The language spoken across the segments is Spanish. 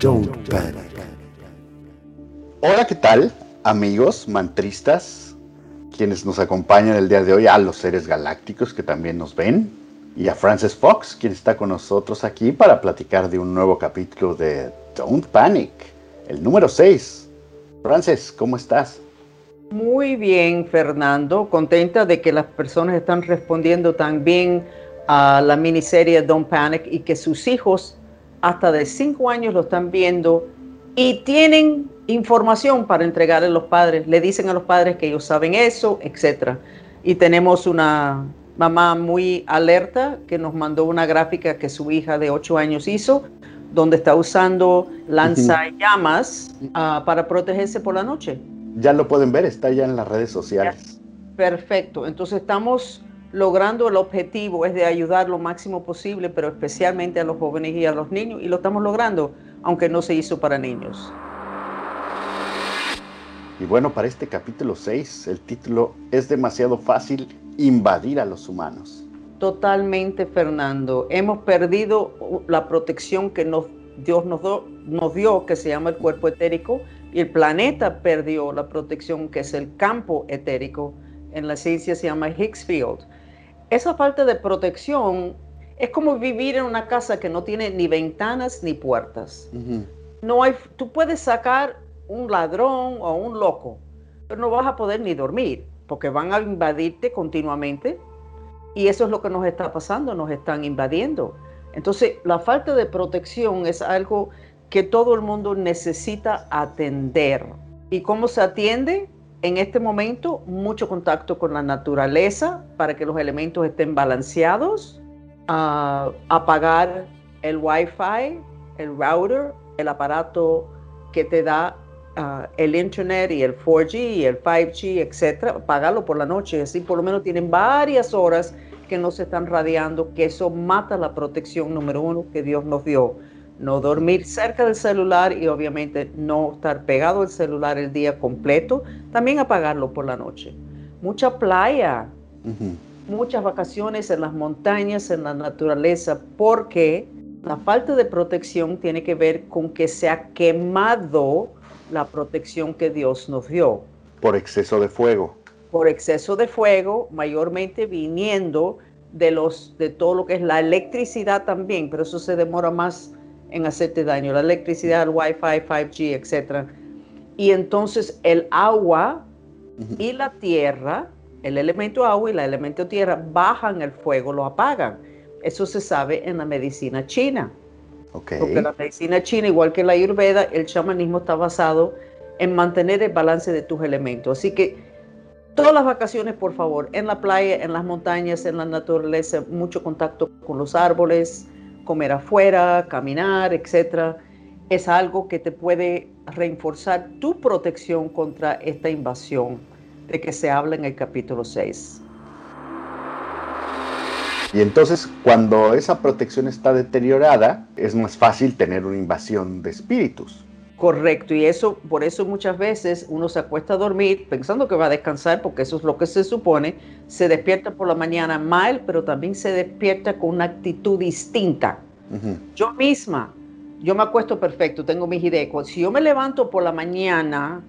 Don't panic. Hola, ¿qué tal? Amigos mantristas, quienes nos acompañan el día de hoy, a los seres galácticos que también nos ven, y a Frances Fox, quien está con nosotros aquí para platicar de un nuevo capítulo de Don't Panic, el número 6. Frances, ¿cómo estás? Muy bien, Fernando. Contenta de que las personas están respondiendo tan bien a la miniserie Don't Panic y que sus hijos hasta de 5 años lo están viendo y tienen información para entregarle a los padres. Le dicen a los padres que ellos saben eso, etc. Y tenemos una mamá muy alerta que nos mandó una gráfica que su hija de 8 años hizo, donde está usando lanzallamas uh, para protegerse por la noche. Ya lo pueden ver, está ya en las redes sociales. Perfecto, entonces estamos logrando el objetivo, es de ayudar lo máximo posible, pero especialmente a los jóvenes y a los niños, y lo estamos logrando, aunque no se hizo para niños. Y bueno, para este capítulo 6, el título es demasiado fácil invadir a los humanos. Totalmente, Fernando. Hemos perdido la protección que nos, Dios nos, do, nos dio, que se llama el cuerpo etérico, y el planeta perdió la protección que es el campo etérico. En la ciencia se llama Higgs Field. Esa falta de protección es como vivir en una casa que no tiene ni ventanas ni puertas. Uh -huh. No hay, tú puedes sacar un ladrón o un loco, pero no vas a poder ni dormir porque van a invadirte continuamente y eso es lo que nos está pasando, nos están invadiendo. Entonces, la falta de protección es algo que todo el mundo necesita atender. ¿Y cómo se atiende? En este momento, mucho contacto con la naturaleza para que los elementos estén balanceados, uh, apagar el Wi-Fi, el router, el aparato que te da uh, el Internet y el 4G y el 5G, etcétera, apagarlo por la noche, así por lo menos tienen varias horas que no se están radiando, que eso mata la protección número uno que Dios nos dio no dormir cerca del celular y obviamente no estar pegado al celular el día completo, también apagarlo por la noche. Mucha playa, uh -huh. muchas vacaciones en las montañas, en la naturaleza, porque la falta de protección tiene que ver con que se ha quemado la protección que Dios nos dio. Por exceso de fuego. Por exceso de fuego, mayormente viniendo de, los, de todo lo que es la electricidad también, pero eso se demora más en hacerte daño, la electricidad, el Wi-Fi, 5G, etc. Y entonces el agua y la tierra, el elemento agua y el elemento tierra, bajan el fuego, lo apagan. Eso se sabe en la medicina china. Okay. Porque la medicina china, igual que la ayurveda, el chamanismo está basado en mantener el balance de tus elementos. Así que todas las vacaciones, por favor, en la playa, en las montañas, en la naturaleza, mucho contacto con los árboles, comer afuera, caminar, etcétera, es algo que te puede reforzar tu protección contra esta invasión de que se habla en el capítulo 6. Y entonces, cuando esa protección está deteriorada, es más fácil tener una invasión de espíritus. Correcto, y eso, por eso muchas veces uno se acuesta a dormir pensando que va a descansar, porque eso es lo que se supone, se despierta por la mañana mal, pero también se despierta con una actitud distinta. Uh -huh. Yo misma, yo me acuesto perfecto, tengo mis ideas. Si yo me levanto por la mañana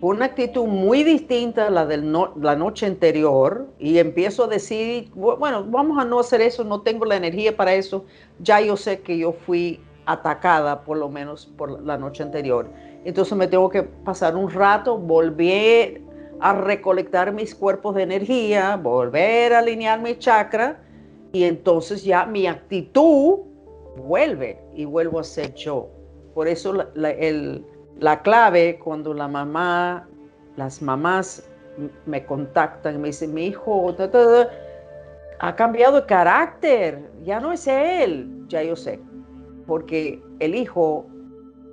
con una actitud muy distinta a la de no, la noche anterior y empiezo a decir, bueno, vamos a no hacer eso, no tengo la energía para eso, ya yo sé que yo fui atacada por lo menos por la noche anterior. Entonces me tengo que pasar un rato, volver a recolectar mis cuerpos de energía, volver a alinear mi chakra y entonces ya mi actitud vuelve y vuelvo a ser yo. Por eso la, la, clave cuando la mamá, las mamás me contactan y me dicen, mi hijo ta, ta, ha cambiado de carácter, ya no es él, ya yo sé porque el hijo,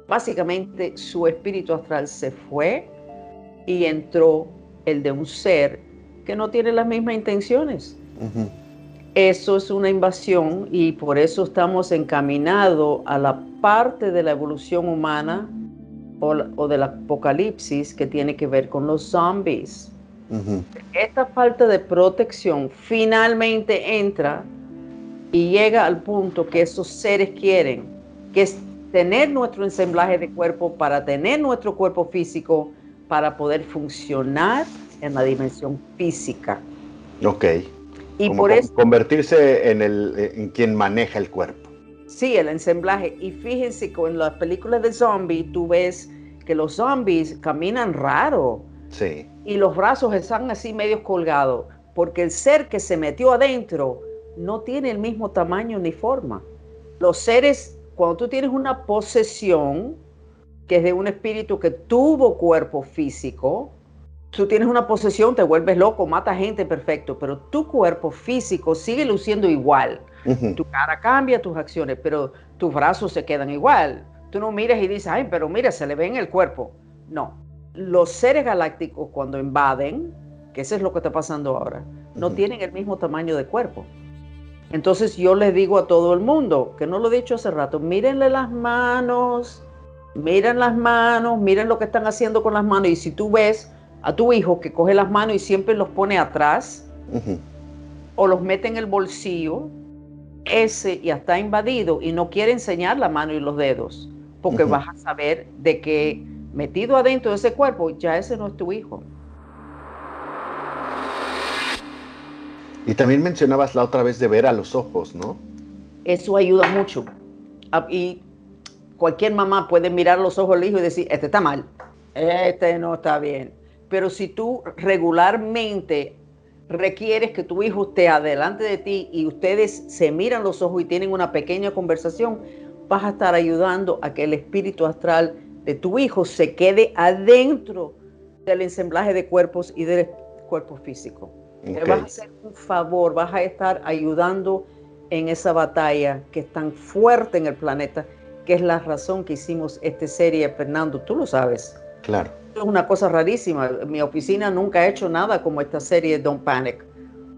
básicamente su espíritu astral se fue y entró el de un ser que no tiene las mismas intenciones. Uh -huh. Eso es una invasión y por eso estamos encaminados a la parte de la evolución humana o, o del apocalipsis que tiene que ver con los zombies. Uh -huh. Esta falta de protección finalmente entra y llega al punto que esos seres quieren, que tener nuestro ensamblaje de cuerpo, para tener nuestro cuerpo físico, para poder funcionar en la dimensión física. Ok. Y por eso, convertirse en, el, en quien maneja el cuerpo. Sí, el ensamblaje. Y fíjense que en las películas de zombies tú ves que los zombies caminan raro. Sí. Y los brazos están así medio colgados, porque el ser que se metió adentro no tiene el mismo tamaño ni forma. Los seres, cuando tú tienes una posesión, que es de un espíritu que tuvo cuerpo físico, tú tienes una posesión, te vuelves loco, mata gente, perfecto, pero tu cuerpo físico sigue luciendo igual. Tu cara cambia, tus acciones, pero tus brazos se quedan igual. Tú no miras y dices, ay, pero mira, se le ve en el cuerpo. No. Los seres galácticos cuando invaden, que eso es lo que está pasando ahora, no tienen el mismo tamaño de cuerpo. Entonces yo les digo a todo el mundo, que no lo he dicho hace rato, mírenle las manos, miren las manos, miren lo que están haciendo con las manos. Y si tú ves a tu hijo que coge las manos y siempre los pone atrás, o los mete en el bolsillo, ese ya está invadido y no quiere enseñar la mano y los dedos, porque vas a saber de que metido adentro de ese cuerpo, ya ese no es tu hijo. Y también mencionabas la otra vez de ver a los ojos, ¿no? Eso ayuda mucho. Ah, y cualquier mamá puede mirar los ojos del hijo y decir, este está mal, este no está bien. Pero si tú regularmente requieres que tu hijo esté adelante de ti y ustedes se miran los ojos y tienen una pequeña conversación, vas a estar ayudando a que el espíritu astral de tu hijo se quede adentro del ensamblaje de cuerpos y del cuerpo físico. Te vas a hacer un favor, vas a estar ayudando en esa batalla que es tan fuerte en el planeta, que es la razón que hicimos esta serie, Fernando, tú lo sabes. Claro es una cosa rarísima. Mi oficina nunca ha hecho nada como esta serie Don't Panic.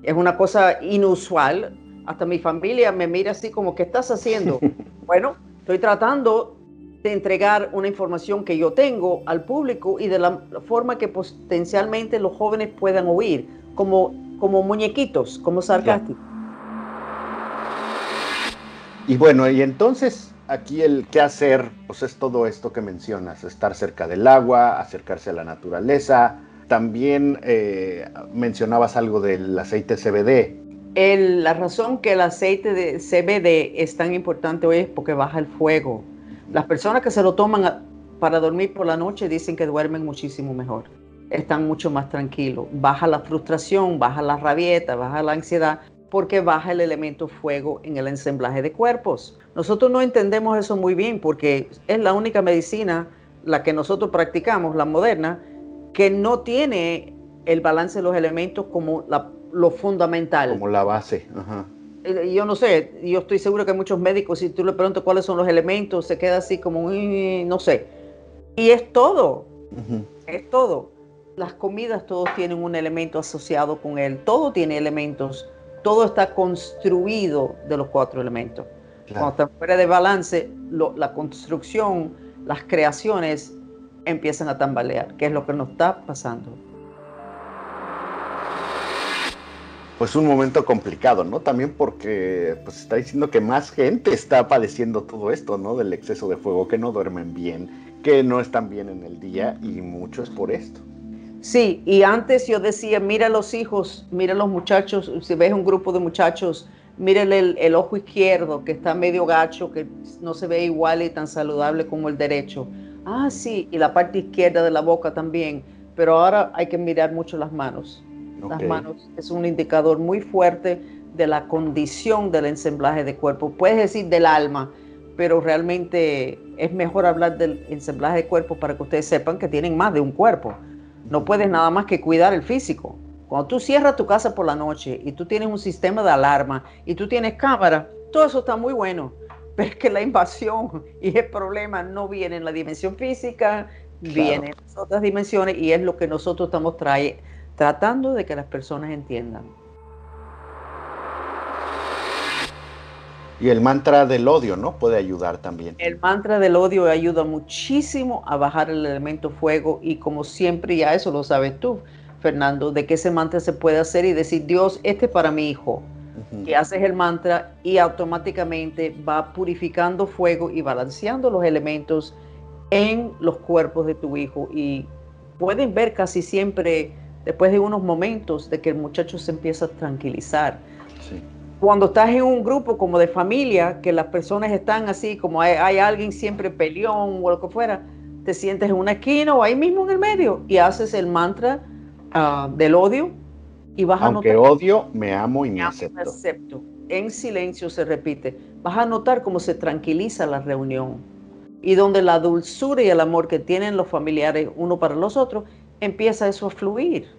Es una cosa inusual. Hasta mi familia me mira así como, ¿qué estás haciendo? bueno, estoy tratando de entregar una información que yo tengo al público y de la forma que potencialmente los jóvenes puedan oír, como, como muñequitos, como sarcásticos. Y bueno, y entonces aquí el qué hacer, pues es todo esto que mencionas, estar cerca del agua, acercarse a la naturaleza. También eh, mencionabas algo del aceite CBD. la razón que el aceite de CBD es tan importante hoy es porque baja el fuego. Las personas que se lo toman para dormir por la noche dicen que duermen muchísimo mejor. Están mucho más tranquilos. Baja la frustración, baja la rabieta, baja la ansiedad, porque baja el elemento fuego en el ensamblaje de cuerpos. Nosotros no entendemos eso muy bien porque es la única medicina, la que nosotros practicamos, la moderna, que no tiene el balance de los elementos como lo fundamental. Como la base. Eh, yo no sé, yo estoy seguro que muchos médicos, si tú le preguntas cuáles son los elementos, se queda así como, no sé. Y es todo, es todo. Las comidas todos tienen un elemento asociado con él, todo tiene elementos todo está construido de los cuatro elementos. Cuando está fuera de balance, la construcción, las creaciones empiezan a tambalear, que es lo que nos está pasando. Pues un momento complicado, ¿no? También porque pues está diciendo que más gente está padeciendo todo esto, ¿no? Del exceso de fuego, que no duermen bien, que no están bien en el día y mucho es por esto. Sí, y antes yo decía, mira los hijos, mira los muchachos, si ves un grupo de muchachos, mírale el, ojo izquierdo que está medio gacho, que no se ve igual y tan saludable como el derecho. Ah, sí, y la parte izquierda de la boca también, pero ahora hay que mirar mucho las manos. Las manos es un indicador muy fuerte de la condición del ensamblaje de cuerpo. Puedes decir del alma, pero realmente es mejor hablar del ensamblaje de cuerpo para que ustedes sepan que tienen más de un cuerpo. No puedes nada más que cuidar el físico. Cuando tú cierras tu casa por la noche y tú tienes un sistema de alarma y tú tienes cámara, todo eso está muy bueno. Pero es que la invasión y el problema no viene en la dimensión física, viene en las otras dimensiones y es lo que nosotros estamos tratando de que las personas entiendan. Y el mantra del odio, ¿no? Puede ayudar también. El mantra del odio ayuda muchísimo a bajar el elemento fuego y como siempre, ya eso lo sabes tú, Fernando, de que ese mantra se puede hacer y decir, Dios, este es para mi hijo. y haces el mantra y automáticamente va purificando fuego y balanceando los elementos en los cuerpos de tu hijo. Y pueden ver casi siempre, después de unos momentos, de que el muchacho se empieza a tranquilizar. Cuando estás en un grupo como de familia, que las personas están así, como hay, alguien siempre peleón o lo que fuera, te sientes en una esquina o ahí mismo en el medio y haces el mantra ah, del odio y vas Aunque a notar, odio, me amo y me, acepto. acepto. En silencio se repite. Vas a notar cómo se tranquiliza la reunión y donde la dulzura y el amor que tienen los familiares uno para los otros, empieza eso a fluir.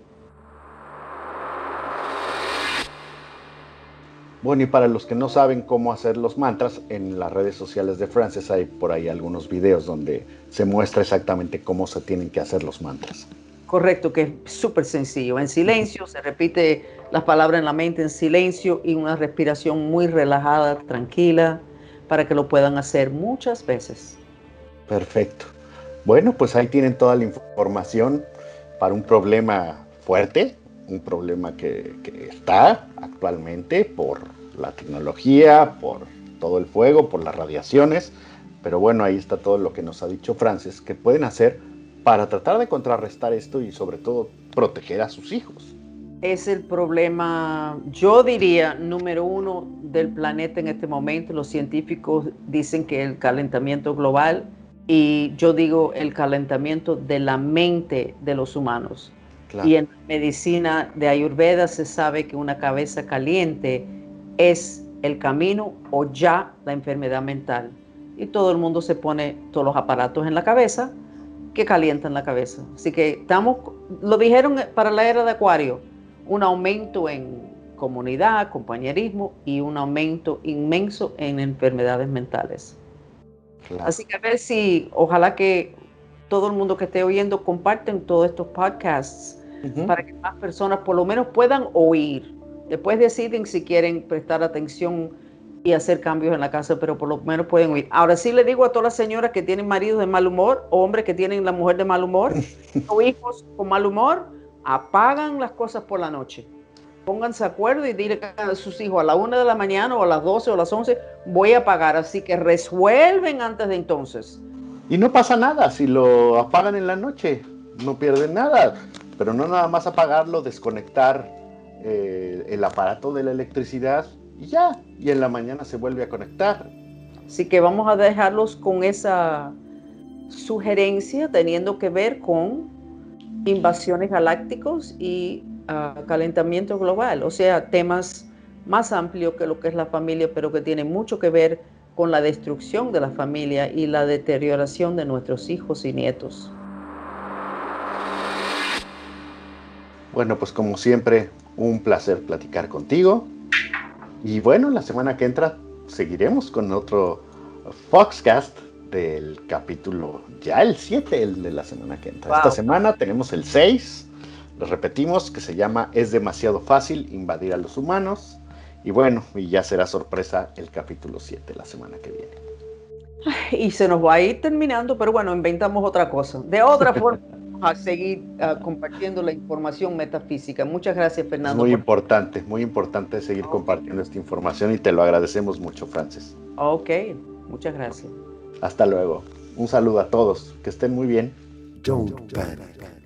Bueno, y para los que no saben cómo hacer los mantras, en las redes sociales de Frances hay por ahí algunos videos donde se muestra exactamente cómo se tienen que hacer los mantras. Correcto, que es súper sencillo. En silencio, se repite las palabras en la mente en silencio y una respiración muy relajada, tranquila, para que lo puedan hacer muchas veces. Perfecto. Bueno, pues ahí tienen toda la información para un problema fuerte, un problema que, está actualmente por la tecnología, por todo el fuego, por las radiaciones. Pero bueno, ahí está todo lo que nos ha dicho Francis, que pueden hacer para tratar de contrarrestar esto y sobre todo proteger a sus hijos. Es el problema, yo diría, número uno del planeta en este momento. Los científicos dicen que el calentamiento global y yo digo el calentamiento de la mente de los humanos. Y en medicina de Ayurveda se sabe que una cabeza caliente es el camino o ya la enfermedad mental. Y todo el mundo se pone todos los aparatos en la cabeza que calientan la cabeza. Así que estamos, lo dijeron para la era de Acuario, un aumento en comunidad, compañerismo y un aumento inmenso en enfermedades mentales. Así que a ver si, ojalá que todo el mundo que esté oyendo comparten todos estos podcasts para que más personas por lo menos puedan oír. Después deciden si quieren prestar atención y hacer cambios en la casa, pero por lo menos pueden oír. Ahora sí le digo a todas las señoras que tienen maridos de mal humor, o hombres que tienen la mujer de mal humor, o hijos con mal humor, apagan las cosas por la noche. Pónganse de acuerdo y digan a sus hijos a la una de la mañana o a las 12 o a las 11 voy a apagar. Así que resuelven antes de entonces. Y no pasa nada si lo apagan en la noche, no pierden nada pero no nada más apagarlo, desconectar eh, el aparato de la electricidad y ya, y en la mañana se vuelve a conectar. Así que vamos a dejarlos con esa sugerencia teniendo que ver con invasiones galácticos y ah, calentamiento global, o sea, temas más amplios que lo que es la familia, pero que tienen mucho que ver con la destrucción de la familia y la deterioración de nuestros hijos y nietos. Bueno, pues como siempre, un placer platicar contigo. Y bueno, la semana que entra seguiremos con otro Foxcast del capítulo, ya el 7, el de la semana que entra. Esta semana tenemos el 6, lo repetimos, que se llama Es demasiado fácil invadir a los humanos. Y bueno, y ya será sorpresa el capítulo 7 la semana que viene. Y se nos va a ir terminando, pero bueno, inventamos otra cosa. De otra forma a seguir ah, compartiendo la información metafísica. Muchas gracias, Fernando. muy importante, muy importante seguir compartiendo esta información y te lo agradecemos mucho, Francis. Ok, muchas gracias. Hasta luego. Un saludo a todos. Que estén muy bien. Don't panic.